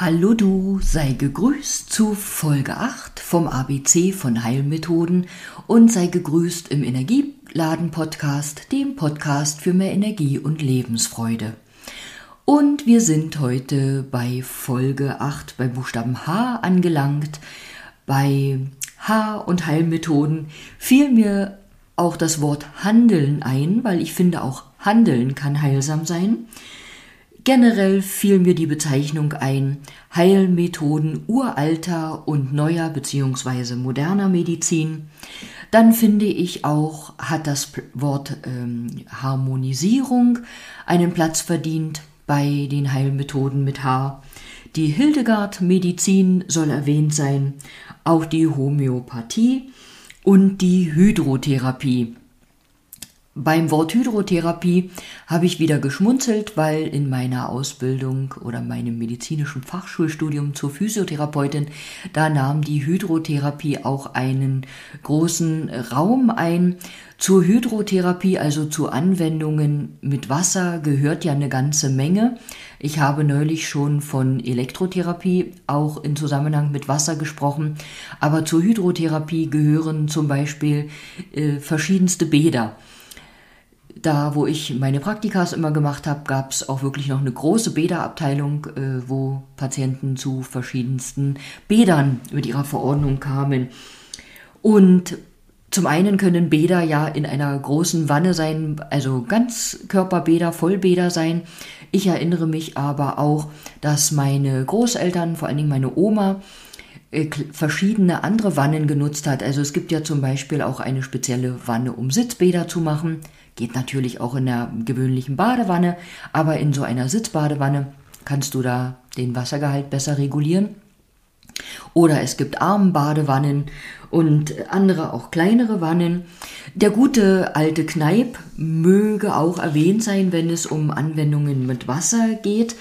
Hallo du, sei gegrüßt zu Folge 8 vom ABC von Heilmethoden und sei gegrüßt im Energieladen Podcast, dem Podcast für mehr Energie und Lebensfreude. Und wir sind heute bei Folge 8 bei Buchstaben H angelangt. Bei H und Heilmethoden fiel mir auch das Wort Handeln ein, weil ich finde auch Handeln kann heilsam sein. Generell fiel mir die Bezeichnung ein Heilmethoden uralter und neuer bzw. moderner Medizin. Dann finde ich auch, hat das Wort ähm, Harmonisierung einen Platz verdient bei den Heilmethoden mit H. Die Hildegard-Medizin soll erwähnt sein, auch die Homöopathie und die Hydrotherapie. Beim Wort Hydrotherapie habe ich wieder geschmunzelt, weil in meiner Ausbildung oder meinem medizinischen Fachschulstudium zur Physiotherapeutin, da nahm die Hydrotherapie auch einen großen Raum ein. Zur Hydrotherapie, also zu Anwendungen mit Wasser, gehört ja eine ganze Menge. Ich habe neulich schon von Elektrotherapie auch in Zusammenhang mit Wasser gesprochen, aber zur Hydrotherapie gehören zum Beispiel äh, verschiedenste Bäder da, wo ich meine Praktikas immer gemacht habe, gab es auch wirklich noch eine große Bäderabteilung, äh, wo Patienten zu verschiedensten Bädern mit ihrer Verordnung kamen. Und zum einen können Bäder ja in einer großen Wanne sein, also Ganzkörperbäder, Vollbäder sein. Ich erinnere mich aber auch, dass meine Großeltern, vor allen Dingen meine Oma, verschiedene andere Wannen genutzt hat. Also es gibt ja zum Beispiel auch eine spezielle Wanne, um Sitzbäder zu machen. Geht natürlich auch in der gewöhnlichen Badewanne, aber in so einer Sitzbadewanne kannst du da den Wassergehalt besser regulieren. Oder es gibt Armbadewannen und andere auch kleinere Wannen. Der gute alte Kneip möge auch erwähnt sein, wenn es um Anwendungen mit Wasser geht.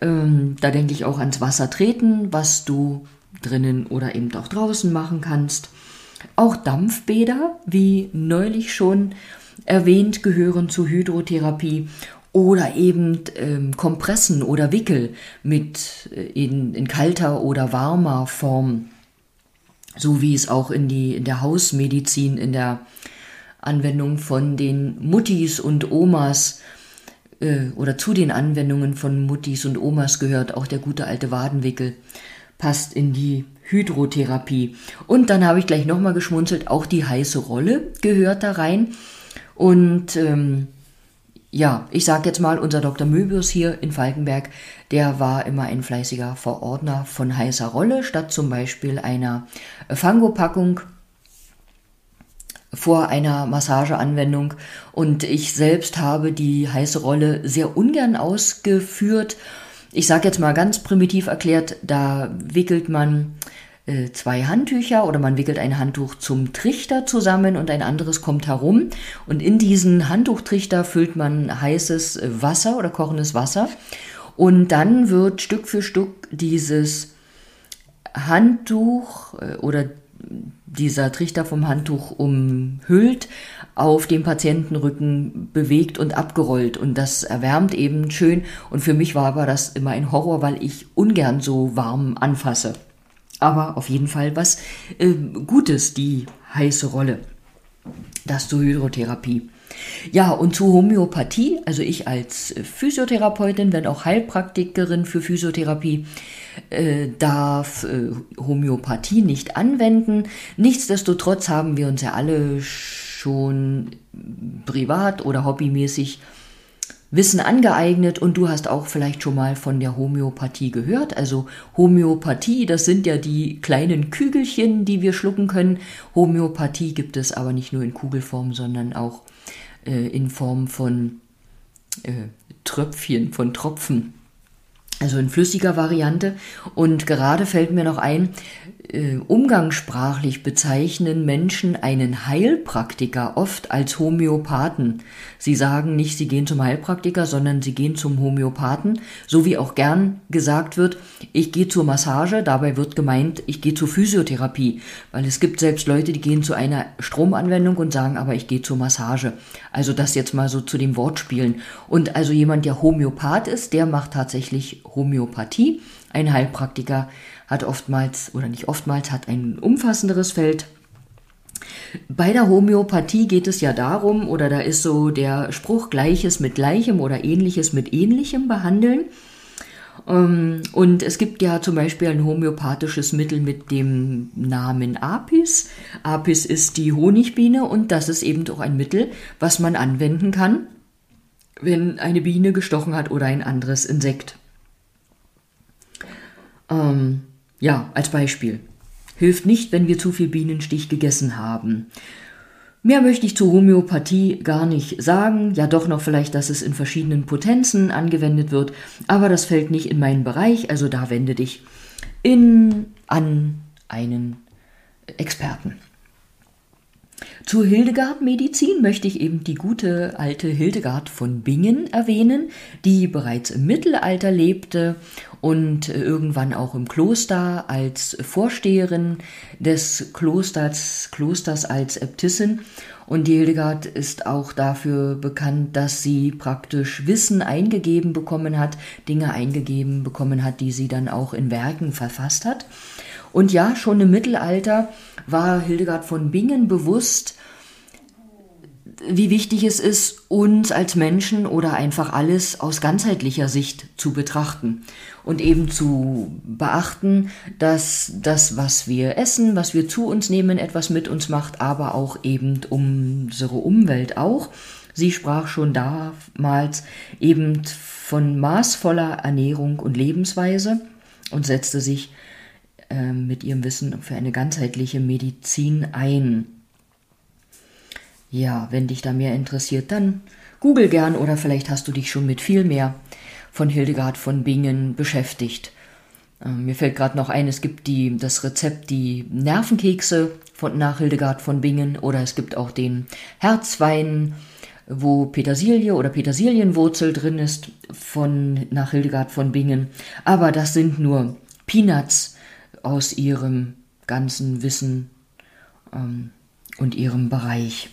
Ähm, da denke ich auch ans Wasser treten, was du drinnen oder eben auch draußen machen kannst. Auch Dampfbäder, wie neulich schon erwähnt, gehören zur Hydrotherapie oder eben ähm, Kompressen oder Wickel mit äh, in, in kalter oder warmer Form, so wie es auch in, die, in der Hausmedizin, in der Anwendung von den Muttis und Omas äh, oder zu den Anwendungen von Muttis und Omas gehört auch der gute alte Wadenwickel, passt in die Hydrotherapie. Und dann habe ich gleich nochmal geschmunzelt, auch die heiße Rolle gehört da rein. Und ähm, ja, ich sage jetzt mal, unser Dr. Möbius hier in Falkenberg, der war immer ein fleißiger Verordner von heißer Rolle, statt zum Beispiel einer Fangopackung vor einer Massageanwendung. Und ich selbst habe die heiße Rolle sehr ungern ausgeführt. Ich sage jetzt mal ganz primitiv erklärt, da wickelt man äh, zwei Handtücher oder man wickelt ein Handtuch zum Trichter zusammen und ein anderes kommt herum. Und in diesen Handtuchtrichter füllt man heißes äh, Wasser oder kochendes Wasser. Und dann wird Stück für Stück dieses Handtuch äh, oder dieser Trichter vom Handtuch umhüllt, auf dem Patientenrücken bewegt und abgerollt. Und das erwärmt eben schön. Und für mich war aber das immer ein Horror, weil ich ungern so warm anfasse aber auf jeden Fall was äh, Gutes, die heiße Rolle. Das zur Hydrotherapie. Ja, und zur Homöopathie, also ich als Physiotherapeutin, wenn auch Heilpraktikerin für Physiotherapie, äh, darf äh, Homöopathie nicht anwenden. Nichtsdestotrotz haben wir uns ja alle schon privat oder hobbymäßig Wissen angeeignet und du hast auch vielleicht schon mal von der Homöopathie gehört. Also Homöopathie, das sind ja die kleinen Kügelchen, die wir schlucken können. Homöopathie gibt es aber nicht nur in Kugelform, sondern auch äh, in Form von äh, Tröpfchen, von Tropfen. Also in flüssiger Variante. Und gerade fällt mir noch ein, äh, umgangssprachlich bezeichnen Menschen einen Heilpraktiker oft als Homöopathen. Sie sagen nicht, sie gehen zum Heilpraktiker, sondern sie gehen zum Homöopathen, so wie auch gern gesagt wird, ich gehe zur Massage, dabei wird gemeint, ich gehe zur Physiotherapie, weil es gibt selbst Leute, die gehen zu einer Stromanwendung und sagen, aber ich gehe zur Massage. Also das jetzt mal so zu dem Wortspielen. Und also jemand, der Homöopath ist, der macht tatsächlich Homöopathie. Ein Heilpraktiker hat oftmals oder nicht oftmals hat ein umfassenderes Feld. Bei der Homöopathie geht es ja darum, oder da ist so der Spruch Gleiches mit Gleichem oder Ähnliches mit Ähnlichem behandeln. Ähm, und es gibt ja zum Beispiel ein homöopathisches Mittel mit dem Namen Apis. Apis ist die Honigbiene und das ist eben auch ein Mittel, was man anwenden kann, wenn eine Biene gestochen hat oder ein anderes Insekt. Ähm, ja, als Beispiel. Hilft nicht, wenn wir zu viel Bienenstich gegessen haben. Mehr möchte ich zur Homöopathie gar nicht sagen. Ja, doch noch vielleicht, dass es in verschiedenen Potenzen angewendet wird. Aber das fällt nicht in meinen Bereich. Also da wende dich in, an einen Experten. Zur Hildegard-Medizin möchte ich eben die gute alte Hildegard von Bingen erwähnen, die bereits im Mittelalter lebte und irgendwann auch im Kloster als Vorsteherin des Klosters, Klosters als Äbtissin. Und die Hildegard ist auch dafür bekannt, dass sie praktisch Wissen eingegeben bekommen hat, Dinge eingegeben bekommen hat, die sie dann auch in Werken verfasst hat. Und ja, schon im Mittelalter war Hildegard von Bingen bewusst, wie wichtig es ist, uns als Menschen oder einfach alles aus ganzheitlicher Sicht zu betrachten und eben zu beachten, dass das, was wir essen, was wir zu uns nehmen, etwas mit uns macht, aber auch eben unsere Umwelt auch. Sie sprach schon damals eben von maßvoller Ernährung und Lebensweise und setzte sich äh, mit ihrem Wissen für eine ganzheitliche Medizin ein. Ja, wenn dich da mehr interessiert, dann google gern oder vielleicht hast du dich schon mit viel mehr von Hildegard von Bingen beschäftigt. Äh, mir fällt gerade noch ein, es gibt die, das Rezept, die Nervenkekse von, nach Hildegard von Bingen oder es gibt auch den Herzwein, wo Petersilie oder Petersilienwurzel drin ist von nach Hildegard von Bingen. Aber das sind nur Peanuts aus ihrem ganzen Wissen ähm, und ihrem Bereich.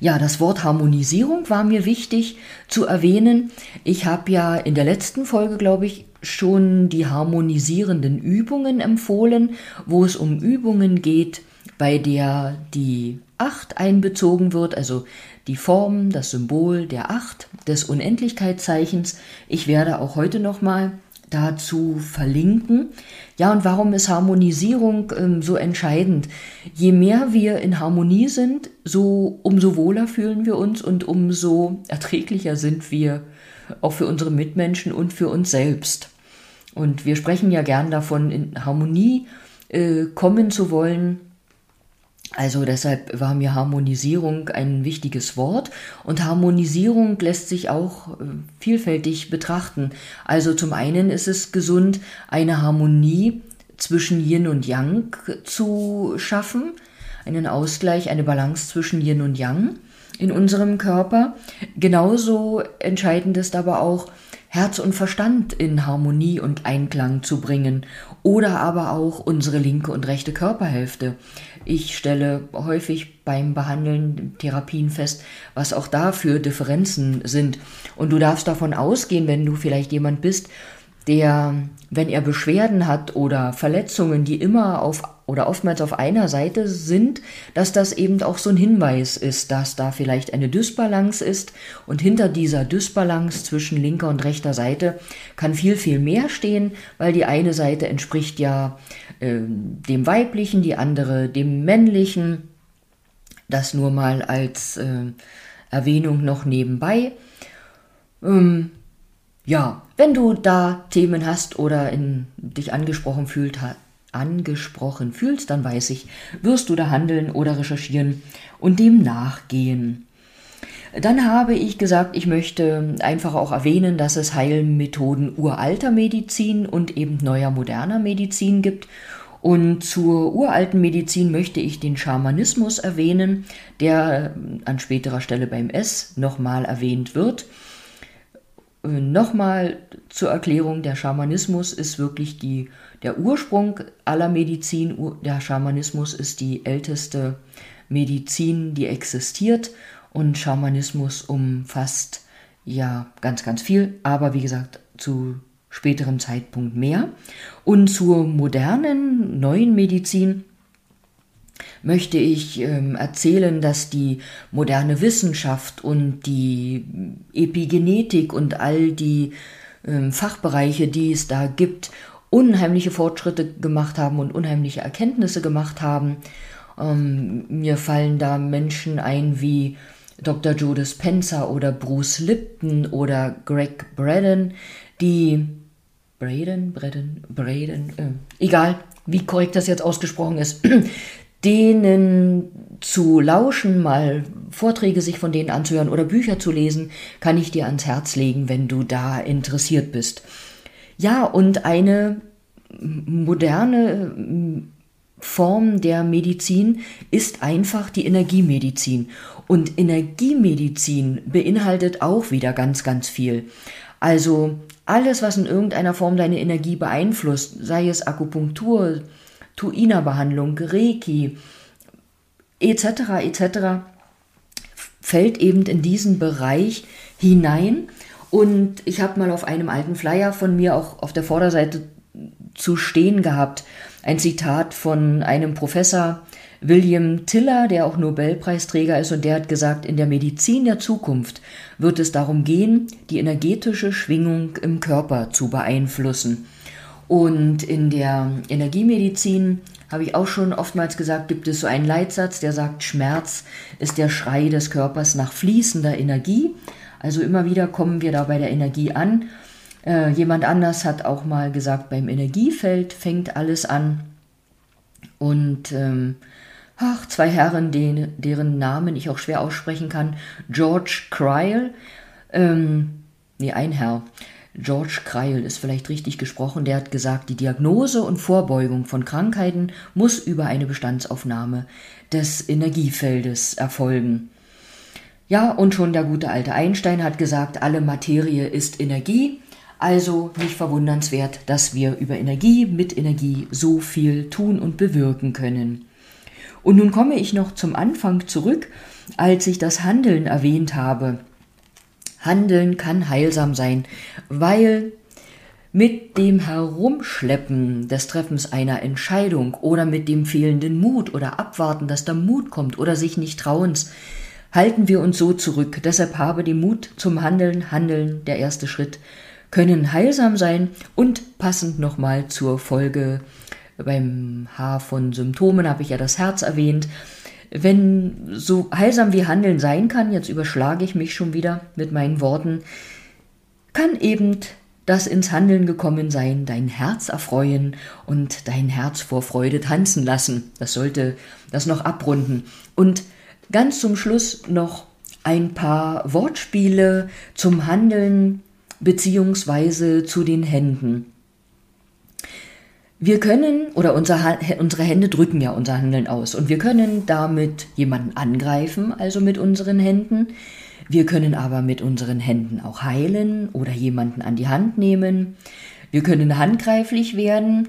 Ja, das Wort Harmonisierung war mir wichtig zu erwähnen. Ich habe ja in der letzten Folge, glaube ich, schon die harmonisierenden Übungen empfohlen, wo es um Übungen geht, bei der die Acht einbezogen wird, also die Form, das Symbol der Acht des Unendlichkeitszeichens. Ich werde auch heute nochmal dazu verlinken. Ja, und warum ist Harmonisierung ähm, so entscheidend? Je mehr wir in Harmonie sind, so umso wohler fühlen wir uns und umso erträglicher sind wir auch für unsere Mitmenschen und für uns selbst. Und wir sprechen ja gern davon, in Harmonie äh, kommen zu wollen also deshalb war mir Harmonisierung ein wichtiges Wort und Harmonisierung lässt sich auch äh, vielfältig betrachten. Also zum einen ist es gesund, eine Harmonie zwischen Yin und Yang zu schaffen, einen Ausgleich, eine Balance zwischen Yin und Yang in unserem Körper. Genauso entscheidend ist aber auch, Herz und Verstand in Harmonie und Einklang zu bringen oder aber auch unsere linke und rechte Körperhälfte. Ich stelle häufig beim Behandeln Therapien fest, was auch da für Differenzen sind. Und du darfst davon ausgehen, wenn du vielleicht jemand bist, der, wenn er Beschwerden hat oder Verletzungen, die immer auf oder oftmals auf einer Seite sind, dass das eben auch so ein Hinweis ist, dass da vielleicht eine Dysbalance ist und hinter dieser Dysbalance zwischen linker und rechter Seite kann viel, viel mehr stehen, weil die eine Seite entspricht ja äh, dem weiblichen, die andere dem männlichen. Das nur mal als äh, Erwähnung noch nebenbei. Ähm, ja, wenn du da Themen hast oder in, dich angesprochen, fühlt, angesprochen fühlst, dann weiß ich, wirst du da handeln oder recherchieren und dem nachgehen. Dann habe ich gesagt, ich möchte einfach auch erwähnen, dass es Heilmethoden uralter Medizin und eben neuer moderner Medizin gibt. Und zur uralten Medizin möchte ich den Schamanismus erwähnen, der an späterer Stelle beim S nochmal erwähnt wird. Äh, nochmal zur Erklärung, der Schamanismus ist wirklich die, der Ursprung aller Medizin. Der Schamanismus ist die älteste Medizin, die existiert und Schamanismus umfasst ja ganz, ganz viel, aber wie gesagt, zu späterem Zeitpunkt mehr. Und zur modernen, neuen Medizin möchte ich ähm, erzählen, dass die moderne Wissenschaft und die Epigenetik und all die ähm, Fachbereiche, die es da gibt, unheimliche Fortschritte gemacht haben und unheimliche Erkenntnisse gemacht haben. Ähm, mir fallen da Menschen ein wie Dr. Joe Dispenza oder Bruce Lipton oder Greg Braden, die Braden, Braden, Braden, äh, egal, wie korrekt das jetzt ausgesprochen ist, denen zu lauschen, mal Vorträge sich von denen anzuhören oder Bücher zu lesen, kann ich dir ans Herz legen, wenn du da interessiert bist. Ja, und eine moderne Form der Medizin ist einfach die Energiemedizin. Und Energiemedizin beinhaltet auch wieder ganz, ganz viel. Also alles, was in irgendeiner Form deine Energie beeinflusst, sei es Akupunktur, Tuina-Behandlung, Reiki, etc., etc., fällt eben in diesen Bereich hinein. Und ich habe mal auf einem alten Flyer von mir auch auf der Vorderseite zu stehen gehabt, ein Zitat von einem Professor William Tiller, der auch Nobelpreisträger ist, und der hat gesagt, in der Medizin der Zukunft wird es darum gehen, die energetische Schwingung im Körper zu beeinflussen. Und in der Energiemedizin habe ich auch schon oftmals gesagt, gibt es so einen Leitsatz, der sagt, Schmerz ist der Schrei des Körpers nach fließender Energie. Also immer wieder kommen wir da bei der Energie an. Äh, jemand anders hat auch mal gesagt, beim Energiefeld fängt alles an. Und ähm, ach, zwei Herren, den, deren Namen ich auch schwer aussprechen kann, George Cryle, ähm, nee, ein Herr, George Kreil ist vielleicht richtig gesprochen, der hat gesagt, die Diagnose und Vorbeugung von Krankheiten muss über eine Bestandsaufnahme des Energiefeldes erfolgen. Ja, und schon der gute alte Einstein hat gesagt, alle Materie ist Energie, also nicht verwundernswert, dass wir über Energie mit Energie so viel tun und bewirken können. Und nun komme ich noch zum Anfang zurück, als ich das Handeln erwähnt habe. Handeln kann heilsam sein, weil mit dem Herumschleppen des Treffens einer Entscheidung oder mit dem fehlenden Mut oder Abwarten, dass der Mut kommt oder sich nicht trauens, halten wir uns so zurück. Deshalb habe den Mut zum Handeln, Handeln, der erste Schritt, können heilsam sein und passend nochmal zur Folge beim H von Symptomen habe ich ja das Herz erwähnt. Wenn so heilsam wie Handeln sein kann, jetzt überschlage ich mich schon wieder mit meinen Worten, kann eben das ins Handeln gekommen sein, dein Herz erfreuen und dein Herz vor Freude tanzen lassen. Das sollte das noch abrunden. Und ganz zum Schluss noch ein paar Wortspiele zum Handeln beziehungsweise zu den Händen. Wir können, oder unser, unsere Hände drücken ja unser Handeln aus, und wir können damit jemanden angreifen, also mit unseren Händen. Wir können aber mit unseren Händen auch heilen oder jemanden an die Hand nehmen. Wir können handgreiflich werden,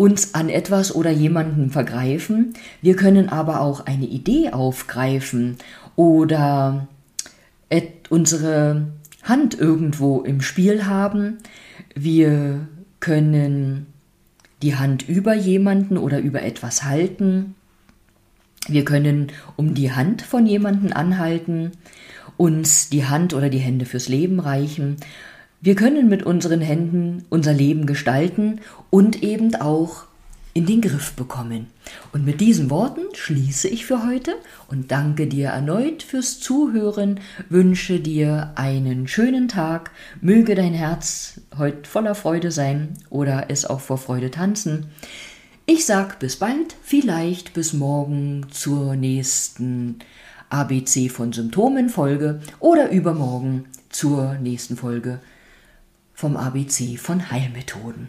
uns an etwas oder jemanden vergreifen. Wir können aber auch eine Idee aufgreifen oder unsere Hand irgendwo im Spiel haben. Wir können die Hand über jemanden oder über etwas halten. Wir können um die Hand von jemanden anhalten, uns die Hand oder die Hände fürs Leben reichen. Wir können mit unseren Händen unser Leben gestalten und eben auch in den Griff bekommen. Und mit diesen Worten schließe ich für heute und danke dir erneut fürs Zuhören, wünsche dir einen schönen Tag, möge dein Herz heute voller Freude sein oder es auch vor Freude tanzen. Ich sag bis bald, vielleicht bis morgen zur nächsten ABC von Symptomen Folge oder übermorgen zur nächsten Folge vom ABC von Heilmethoden.